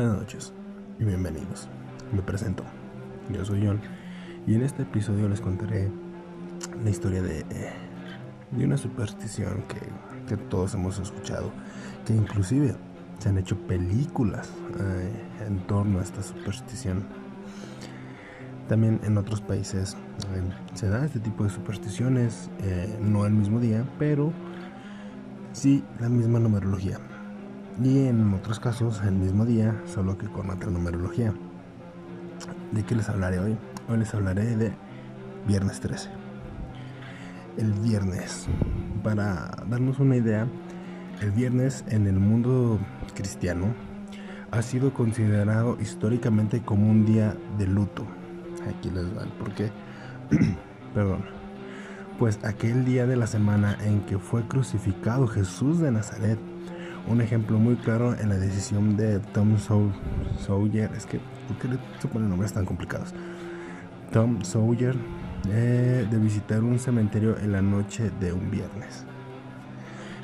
Buenas noches y bienvenidos. Me presento. Yo soy John y en este episodio les contaré la historia de, de una superstición que, que, todos hemos escuchado, que inclusive se han hecho películas eh, en torno a esta superstición. También en otros países eh, se da este tipo de supersticiones, eh, no al mismo día, pero sí la misma numerología y en otros casos el mismo día, solo que con otra numerología. ¿De qué les hablaré hoy? Hoy les hablaré de viernes 13. El viernes, para darnos una idea, el viernes en el mundo cristiano ha sido considerado históricamente como un día de luto. Aquí les va el porqué. Perdón. Pues aquel día de la semana en que fue crucificado Jesús de Nazaret un ejemplo muy claro en la decisión de Tom Sawyer, es que, ¿por qué le ponen nombres tan complicados? Tom Sawyer eh, de visitar un cementerio en la noche de un viernes.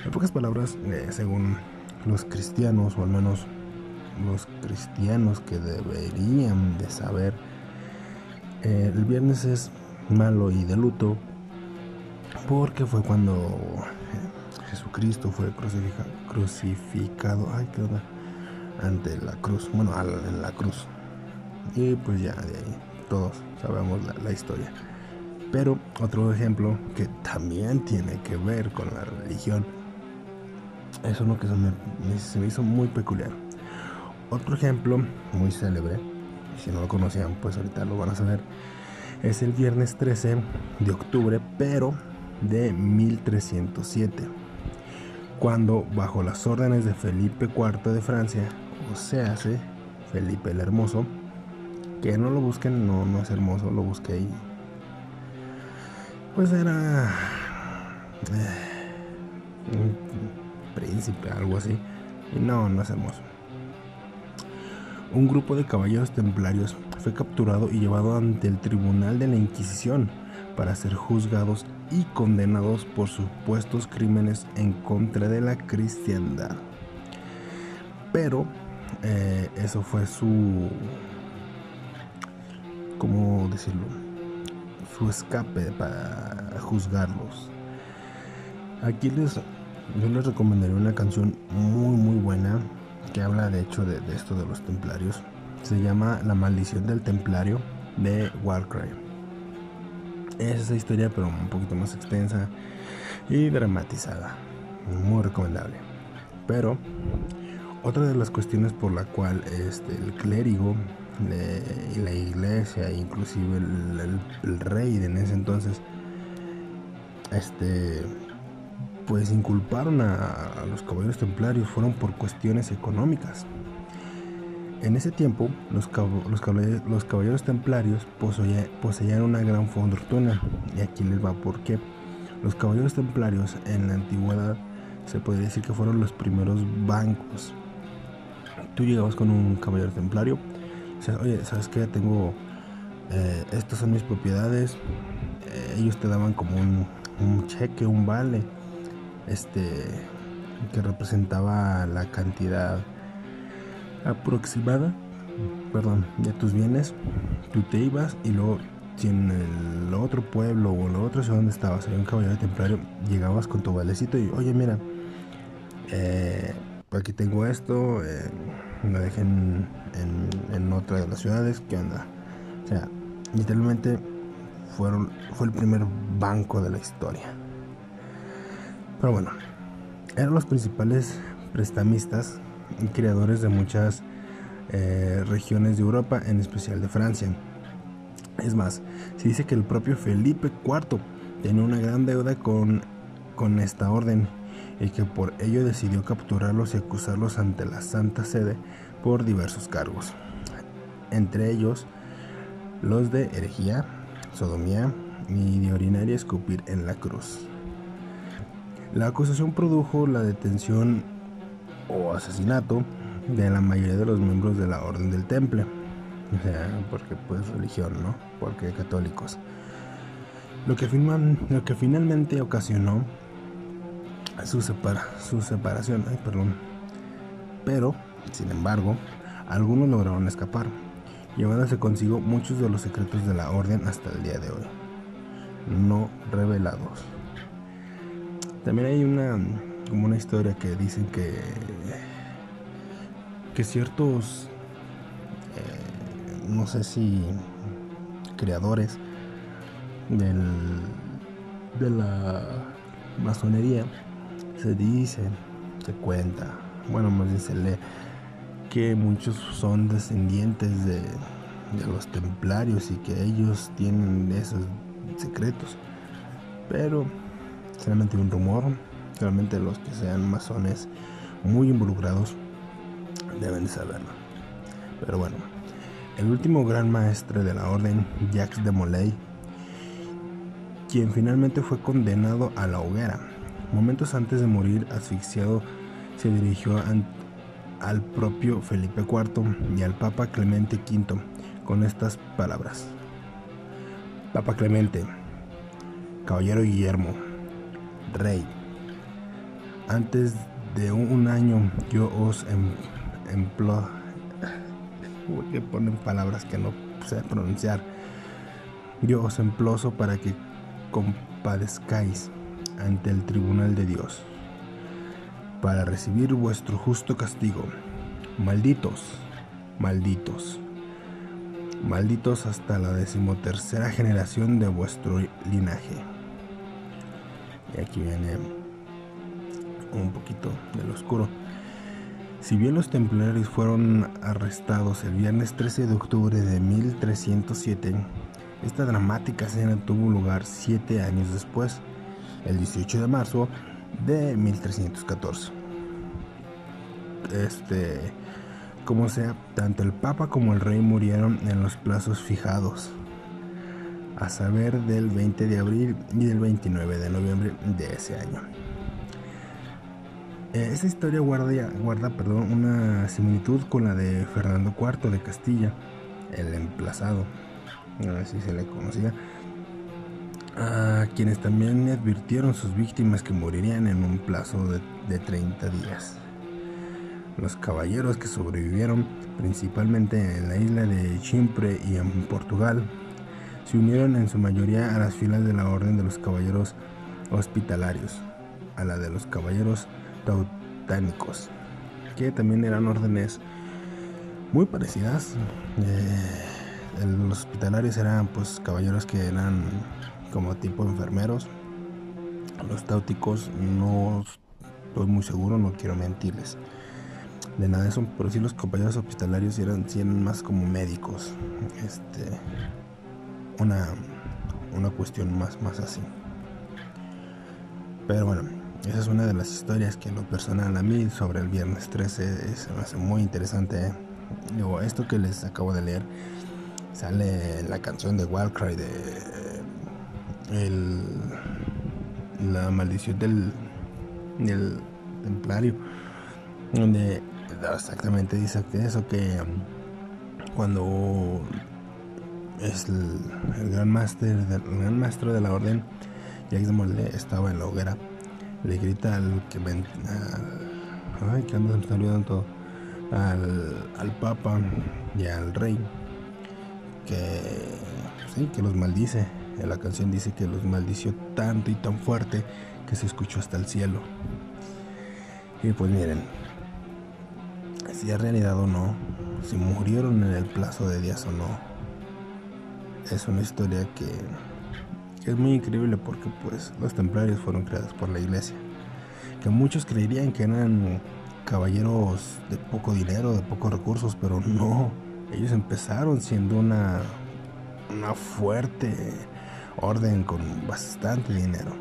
En pocas palabras, eh, según los cristianos, o al menos los cristianos que deberían de saber, eh, el viernes es malo y de luto porque fue cuando Jesucristo fue crucificado, crucificado ay, ¿qué onda? ante la cruz, bueno, en la cruz. Y pues ya de ahí todos sabemos la, historia. Pero otro ejemplo que también tiene que ver con la religión, es uno que se me, se me hizo muy peculiar. Otro ejemplo muy célebre, si no lo conocían, pues ahorita lo van a saber, es el viernes 13 de octubre, pero de 1307 cuando bajo las órdenes de Felipe IV de Francia, o sea, Felipe el Hermoso, que no lo busquen, no, no es hermoso, lo busqué ahí. Pues era eh, un príncipe, algo así. Y no, no es hermoso. Un grupo de caballeros templarios fue capturado y llevado ante el tribunal de la Inquisición para ser juzgados y condenados por supuestos crímenes en contra de la cristiandad. Pero eh, eso fue su, ¿cómo decirlo? Su escape para juzgarlos. Aquí les, yo les recomendaré una canción muy muy buena que habla de hecho de, de esto de los templarios. Se llama La maldición del templario de Warcry es esa historia, pero un poquito más extensa y dramatizada. Muy recomendable. Pero otra de las cuestiones por la cual este, el clérigo y la iglesia, inclusive el, rey de en ese entonces, este, pues inculparon a los caballeros templarios fueron por cuestiones económicas en ese tiempo, los, caballeros, templarios poseían, una gran fortuna, y aquí les va por qué. Los caballeros templarios en la antigüedad se puede decir que fueron los primeros bancos. Tú llegabas con un caballero templario, oye, ¿sabes qué? Tengo, eh, estas son mis propiedades. Eh, ellos te daban como un, un cheque, un vale, este, que representaba la cantidad aproximada, perdón, de tus bienes, tú te ibas y luego si en el otro pueblo o en la otra ciudad donde estabas había un caballero templario, llegabas con tu valecito y oye mira, eh, aquí tengo esto, eh, lo dejé en, otra de las ciudades, ¿qué onda? O sea, literalmente fue el primer banco de la historia. Pero bueno, eran los principales prestamistas y creadores de muchas eh, regiones de Europa, en especial de Francia. Es más, se dice que el propio Felipe IV tenía una gran deuda con, con esta orden y que por ello decidió capturarlos y acusarlos ante la Santa Sede por diversos cargos, entre ellos los de herejía, sodomía y de orinar y escupir en la cruz. La acusación produjo la detención o asesinato de la mayoría de los miembros de la Orden del Temple. O sea, porque pues religión, ¿no? Porque católicos. Lo que, lo que finalmente ocasionó su, su separación. Perdón. Pero, sin embargo, algunos lograron escapar, llevándose consigo muchos de los secretos de la orden hasta el día de hoy, no revelados. También hay una como una historia que dicen que que ciertos eh, no sé si creadores del, de la masonería se dice, se cuenta, bueno más bien se lee que muchos son descendientes de, de los templarios y que ellos tienen esos secretos. Pero solamente un rumor, solamente los que sean masones muy involucrados deben de saberlo. Pero bueno, el último gran maestre de la orden, Jacques de Molay, quien finalmente fue condenado a la hoguera. Momentos antes de morir asfixiado, se dirigió al propio Felipe IV y al Papa Clemente V con estas palabras. Papa Clemente, Caballero Guillermo, Rey, antes de un año yo os em, emplo que ponen palabras que no sé pronunciar. Yo os emploso para que compadezcáis ante el tribunal de Dios, para recibir vuestro justo castigo. Malditos, malditos, malditos hasta la decimotercera generación de vuestro linaje. Y aquí viene un poquito del oscuro. Si bien los templarios fueron arrestados el viernes 13 de octubre de 1307, esta dramática escena tuvo lugar siete años después, el 18 de marzo de 1314. Este, como sea, tanto el Papa como el Rey murieron en los plazos fijados, a saber del 20 de abril y del 29 de noviembre de ese año. Eh, esta historia guarda, guarda perdón, una similitud con la de Fernando IV de Castilla, el emplazado, así se le conocía, a quienes también advirtieron sus víctimas que morirían en un plazo de, de 30 días. Los caballeros que sobrevivieron, principalmente en la isla de Chipre y en Portugal, se unieron en su mayoría a las filas de la Orden de los Caballeros Hospitalarios, a la de los Caballeros Tautánicos, que también eran órdenes muy parecidas. Eh, los hospitalarios eran pues caballeros que eran como tipo enfermeros. Los táuticos no estoy muy seguro, no quiero mentirles de nada eso, pero sí los compañeros hospitalarios eran, eran más como médicos. Este, una, una cuestión más, más así. Pero bueno, esa es una de las historias que lo personal a mí sobre el viernes 13 es, me hace muy interesante. Digo, esto que les acabo de leer sale la canción de Wildcry de el, la maldición del, del templario donde exactamente dice que eso que cuando es el, gran máster el gran maestro de la orden Jacques de Molay estaba en la hoguera le grita al que ven ay que anda se olvidando todo al, al papa y al rey que sí que los maldice. La canción dice que los maldició tanto y tan fuerte que se escuchó hasta el cielo. Y pues miren si es realidad o no si murieron en el plazo de días o no es una historia es muy increíble porque pues los templarios fueron creados por la iglesia. Que muchos creerían que eran caballeros de poco dinero, de pocos recursos, pero no. Ellos empezaron siendo una, una fuerte orden con bastante dinero.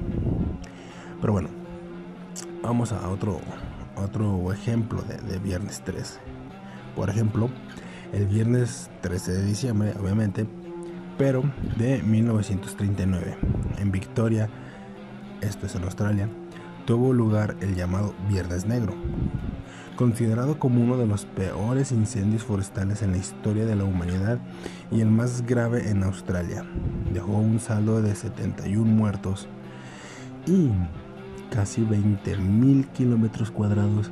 Pero bueno, vamos a otro, otro ejemplo de Viernes 13. Por ejemplo, el viernes 13 de diciembre, obviamente, pero de 1939, en Victoria, esto es en Australia, tuvo lugar el llamado Viernes Negro, considerado como uno de los peores incendios forestales en la historia de la humanidad y el más grave en Australia. Dejó un saldo de 71 muertos y casi 20.000 kilómetros cuadrados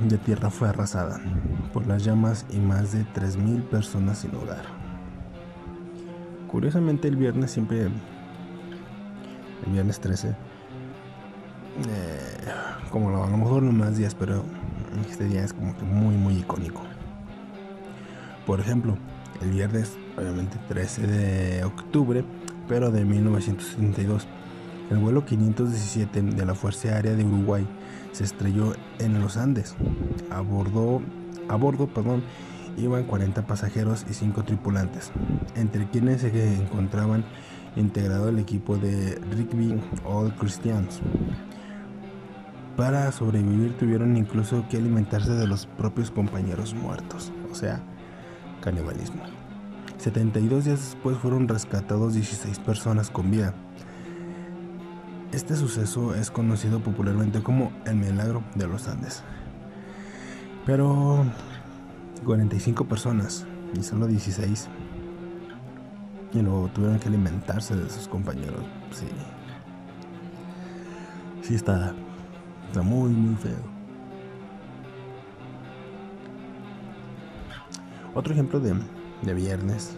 de tierra fue arrasada por las llamas y más de 3.000 personas sin hogar. Curiosamente el viernes siempre, el viernes 13, eh, como a lo mejor no más días, pero este día es como que muy muy icónico. Por ejemplo, el viernes, obviamente 13 de octubre, pero de 1972, el vuelo 517 de la Fuerza Aérea de Uruguay se estrelló en los Andes. A a bordo perdón, iban 40 pasajeros y 5 tripulantes, entre quienes se encontraban integrado el equipo de Rigby All Christians. Para sobrevivir tuvieron incluso que alimentarse de los propios compañeros muertos, o sea, canibalismo. 72 días después fueron rescatados 16 personas con vida. Este suceso es conocido popularmente como el milagro de los Andes. Pero 45 personas y solo 16 y luego tuvieron que alimentarse de sus compañeros. Sí. Sí está, está muy muy feo. Otro ejemplo de, de viernes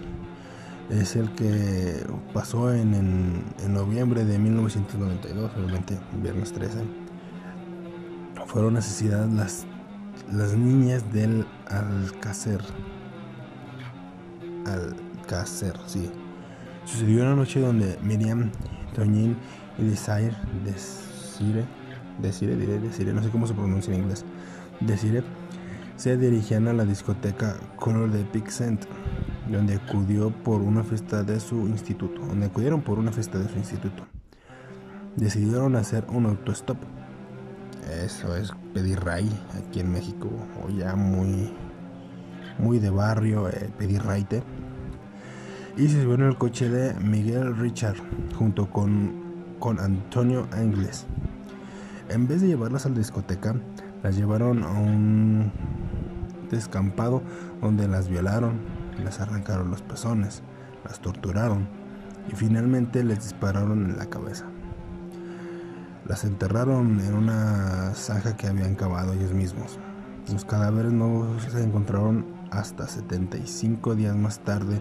es el que pasó en, en, noviembre de 1992, obviamente, viernes 13. Fueron asesinadas las, las niñas del Alcácer. Alcácer, sí. Sucedió una noche donde Miriam, Toñín y Desire, Desire, Desire, Desire, no sé cómo se pronuncia en inglés, Desire, se dirigían a la discoteca Color de Pixent donde acudió por una fiesta de su instituto, donde acudieron por una fiesta de su instituto. Decidieron hacer un autostop. Eso es pedir ray aquí en México, o ya muy, muy de barrio, eh, pedir raite. Y se subieron el coche de Miguel Richard junto con, con Antonio Angles. En vez de llevarlas a la discoteca, las llevaron a un descampado donde las violaron, les arrancaron los pezones, las torturaron y finalmente les dispararon en la cabeza. Las enterraron en una zanja que habían cavado ellos mismos. Los cadáveres no se encontraron hasta 75 días más tarde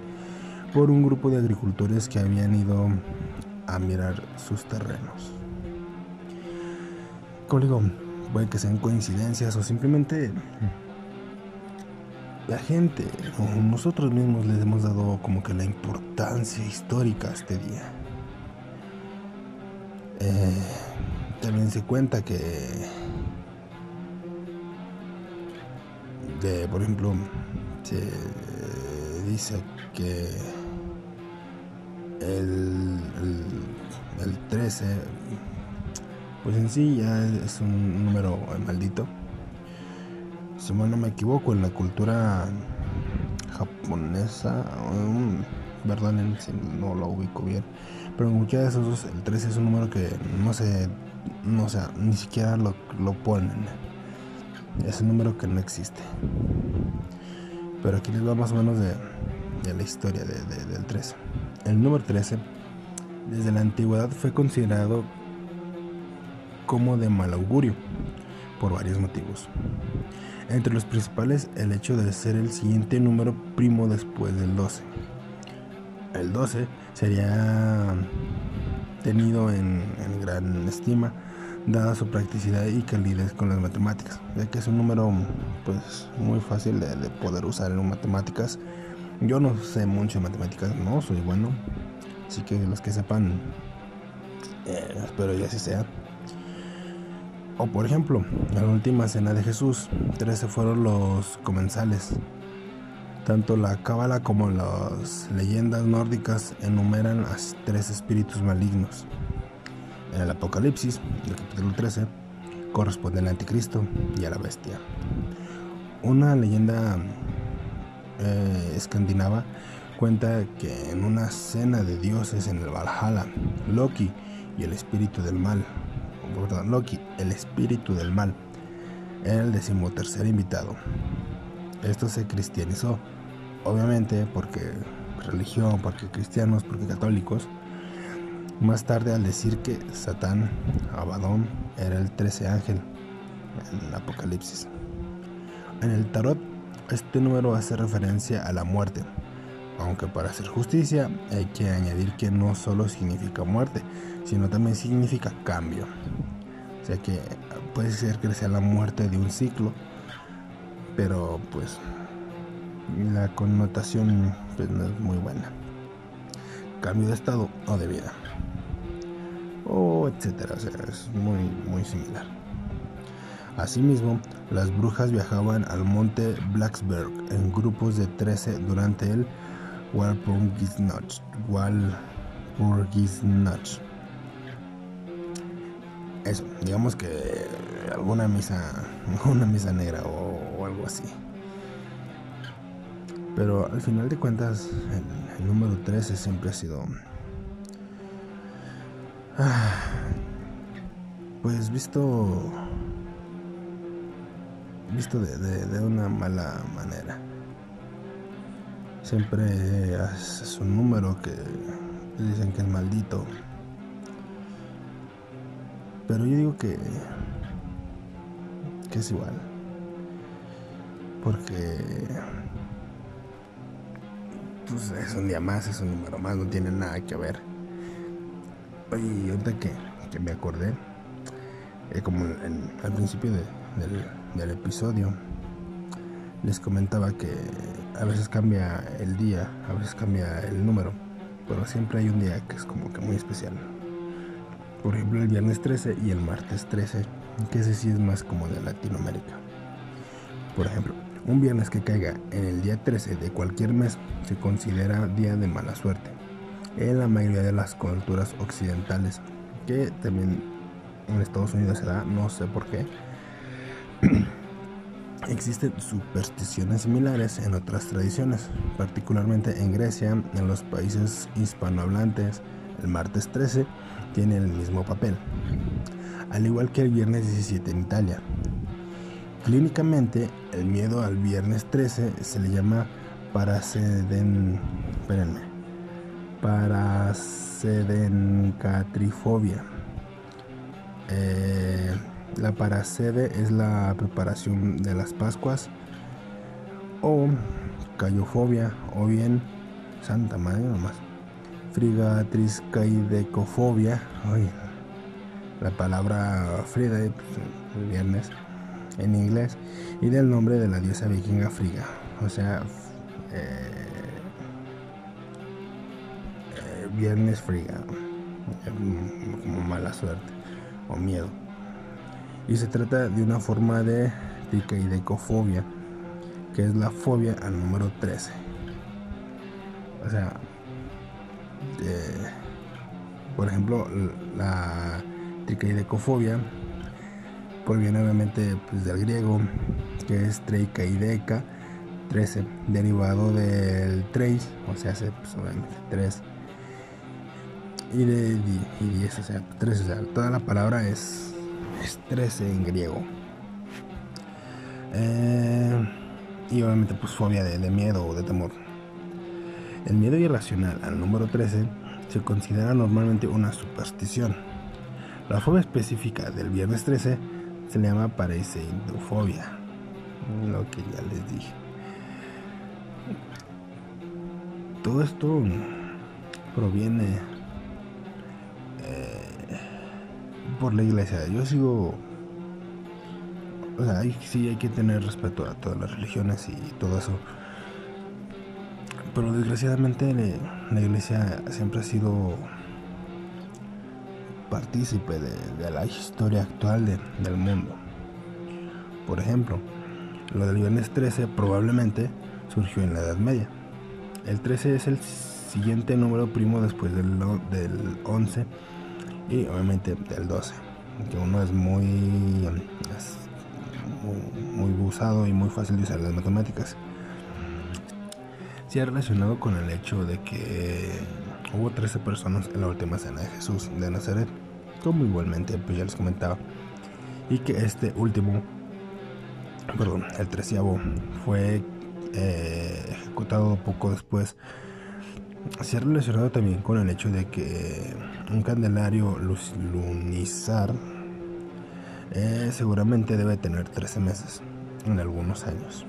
por un grupo de agricultores que habían ido a mirar sus terrenos. Como digo, puede que sean coincidencias o simplemente la gente o nosotros mismos les hemos dado como que la importancia histórica a este día. Eh, también se cuenta que, por ejemplo, se dice que el, el, el 13, pues en sí ya es un número maldito. Si no me equivoco, en la cultura japonesa, perdón si no lo ubico bien, pero en muchas de esos el 13 es un número que no se, no sea, ni siquiera lo, ponen. Es un número que no existe. Pero aquí les va más o menos de, la historia del 13. El número 13 desde la antigüedad fue considerado como de mal augurio por varios motivos. Entre los principales, el hecho de ser el siguiente número primo después del 12. El 12 sería tenido en, gran estima dada su practicidad y calidez con las matemáticas, ya que es un número pues muy fácil de, poder usar en matemáticas. Yo no sé mucho de matemáticas, no soy bueno, así que los que sepan, eh, espero ya así sea. O por ejemplo, en la última cena de Jesús, 13 fueron los comensales. Tanto la cábala como las leyendas nórdicas enumeran a tres espíritus malignos. En el Apocalipsis, el capítulo 13, corresponde al anticristo y a la bestia. Una leyenda eh, escandinava cuenta que en una cena de dioses en el Valhalla, Loki y el espíritu del mal, perdón, Loki, el espíritu del mal, era el decimotercer invitado. Esto se cristianizó, obviamente porque religión, porque cristianos, porque católicos. Más tarde al decir que Satán, Abadón, era el trece ángel en el Apocalipsis. En el tarot, este número hace referencia a la muerte, aunque para hacer justicia hay que añadir que no solo significa muerte, sino también significa cambio. O sea que puede ser que sea la muerte de un ciclo, pero pues la connotación pues, no es muy buena. Cambio de estado o de vida. O etcétera, o sea, es muy, muy similar. Asimismo, las brujas viajaban al monte Blacksburg en grupos de 13 durante el Walpurgisnacht. Walpurgisnacht. Eso, digamos que alguna misa, una misa negra o así. Pero al final de cuentas, el, número 13 siempre ha sido... Pues visto... Visto de, una mala manera. Siempre es un número que dicen que es maldito. Pero yo digo. Que es igual. Porque pues es un día más, es un número más, no tiene nada que ver. Oye, ahorita que, que me acordé, eh, como al principio del, episodio, les comentaba que a veces cambia el día, a veces cambia el número, pero siempre hay un día que es como que muy especial. Por ejemplo, el viernes 13 y el martes 13, que ese sí es más como de Latinoamérica. Por ejemplo, un viernes que caiga en el día 13 de cualquier mes se considera día de mala suerte en la mayoría de las culturas occidentales, que también en Estados Unidos se da, no sé por qué. Existen supersticiones similares en otras tradiciones, particularmente en Grecia, en los países hispanohablantes. El martes 13 tiene el mismo papel, al igual que el viernes 17 en Italia. Clínicamente, el miedo al viernes 13 se le llama paraseden, espérenme, parasedencatrifobia. Eh, la parasede es la preparación de las Pascuas o cayofobia o bien Santa Madre nomás. Frigatriscaidecofobia. la palabra Frida, pues, el viernes en inglés y del nombre de la diosa vikinga Frigga, o sea, eh, eh, Viernes Frigga, como mala suerte o miedo. Y se trata de una forma de tricaidecofobia, que es la fobia al número 13. O sea, por ejemplo, la tricaidecofobia proviene obviamente pues, del griego, que es deca 13, derivado del treis, o sea, hace pues, obviamente 3, y de 10, o sea, 3, o sea, toda la palabra es, es 13 en griego. Eh, y obviamente pues fobia de, de miedo o de temor. El miedo irracional al número 13 se considera normalmente una superstición. La fobia específica del viernes 13 se le llama pareceidofobia, lo que ya les dije. Todo esto proviene eh, por la iglesia. Yo sigo, o sea, sí hay que tener respeto a todas las religiones y todo eso. Pero desgraciadamente la iglesia siempre ha sido partícipe de, la historia actual del mundo. Por ejemplo, lo del viernes 13 probablemente surgió en la Edad Media. El 13 es el siguiente número primo después del, del 11 y obviamente del 12, que uno es muy, muy usado y muy fácil de usar las matemáticas. Se ha relacionado con el hecho de que hubo 13 personas en la última cena de Jesús de Nazaret, como igualmente pues ya les comentaba, y que este último, perdón, el treceavo, fue eh, ejecutado poco después. Se ha relacionado también con el hecho de que un candelario lunizar eh, seguramente debe tener 13 meses en algunos años,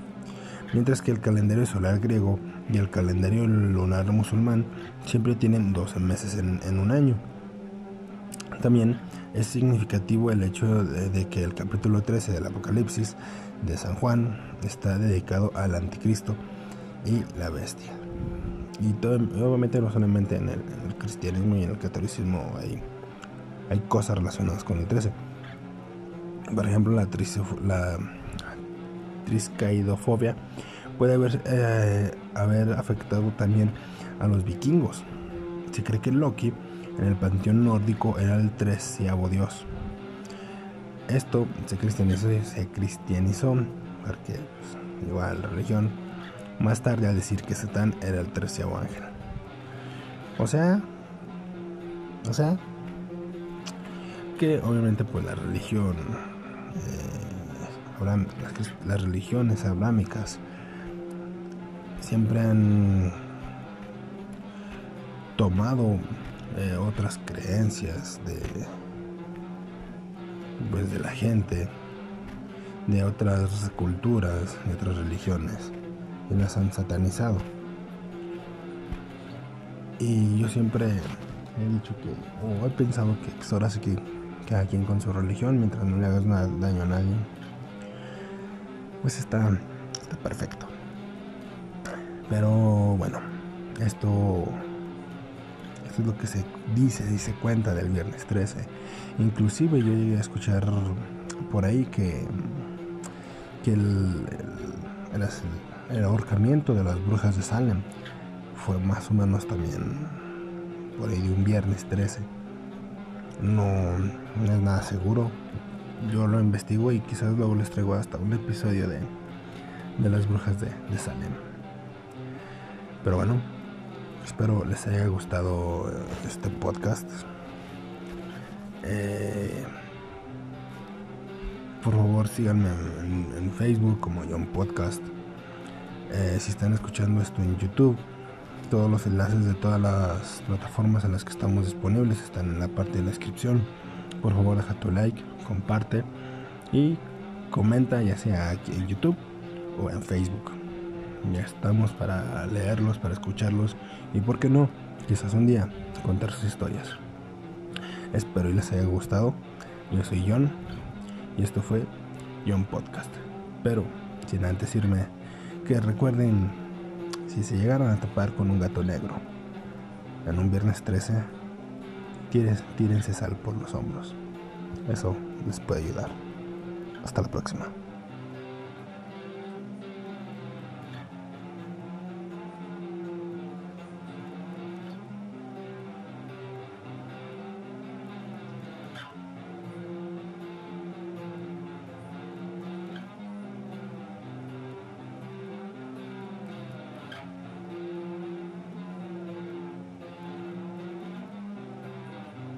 mientras que el calendario solar griego y el calendario lunar musulmán siempre tienen 12 meses en, un año. También es significativo el hecho de, que el capítulo 13 del Apocalipsis de San Juan está dedicado al anticristo y la bestia. Y obviamente no solamente en el, cristianismo y en el catolicismo hay, hay cosas relacionadas con el 13. Por ejemplo, la, la triscaidofobia puede haber, eh, haber afectado también a los vikingos. Se cree que Loki en el panteón nórdico era el treceavo dios. Esto se cristianizó, se cristianizó porque pues, la religión más tarde a decir que Satán era el treceavo ángel. O sea, o sea, que obviamente pues la religión, eh, las religiones abrámicas siempre han tomado eh, otras creencias de pues de la gente de otras culturas de otras religiones y las han satanizado. Y yo siempre he dicho que o he pensado que es ahora sí que cada quien con su religión mientras no le hagas nada, daño a nadie pues está está perfecto. Pero bueno, esto, es lo que se dice y se cuenta del viernes 13. Inclusive yo llegué a escuchar por ahí que, que el, el, ahorcamiento de las brujas de Salem fue más o menos también por ahí de un viernes 13. No, es nada seguro. Yo lo investigo y quizás luego les traigo hasta un episodio de, de las brujas de, de Salem. Pero bueno, espero les haya gustado eh, este podcast. Eh, por favor síganme en, Facebook como John Podcast. Eh, si están escuchando esto en YouTube, todos los enlaces de todas las plataformas en las que estamos disponibles están en la parte de la descripción. Por favor deja tu like, comparte y comenta ya sea aquí en YouTube o en Facebook. Ya estamos para leerlos, para escucharlos y, ¿por qué no? Quizás un día contar sus historias. Espero y les haya gustado. Yo soy John y esto fue John Podcast. Pero, sin antes irme, que recuerden, si se llegaron a topar con un gato negro en un viernes 13, tírense sal por los hombros. Eso les puede ayudar. Hasta la próxima.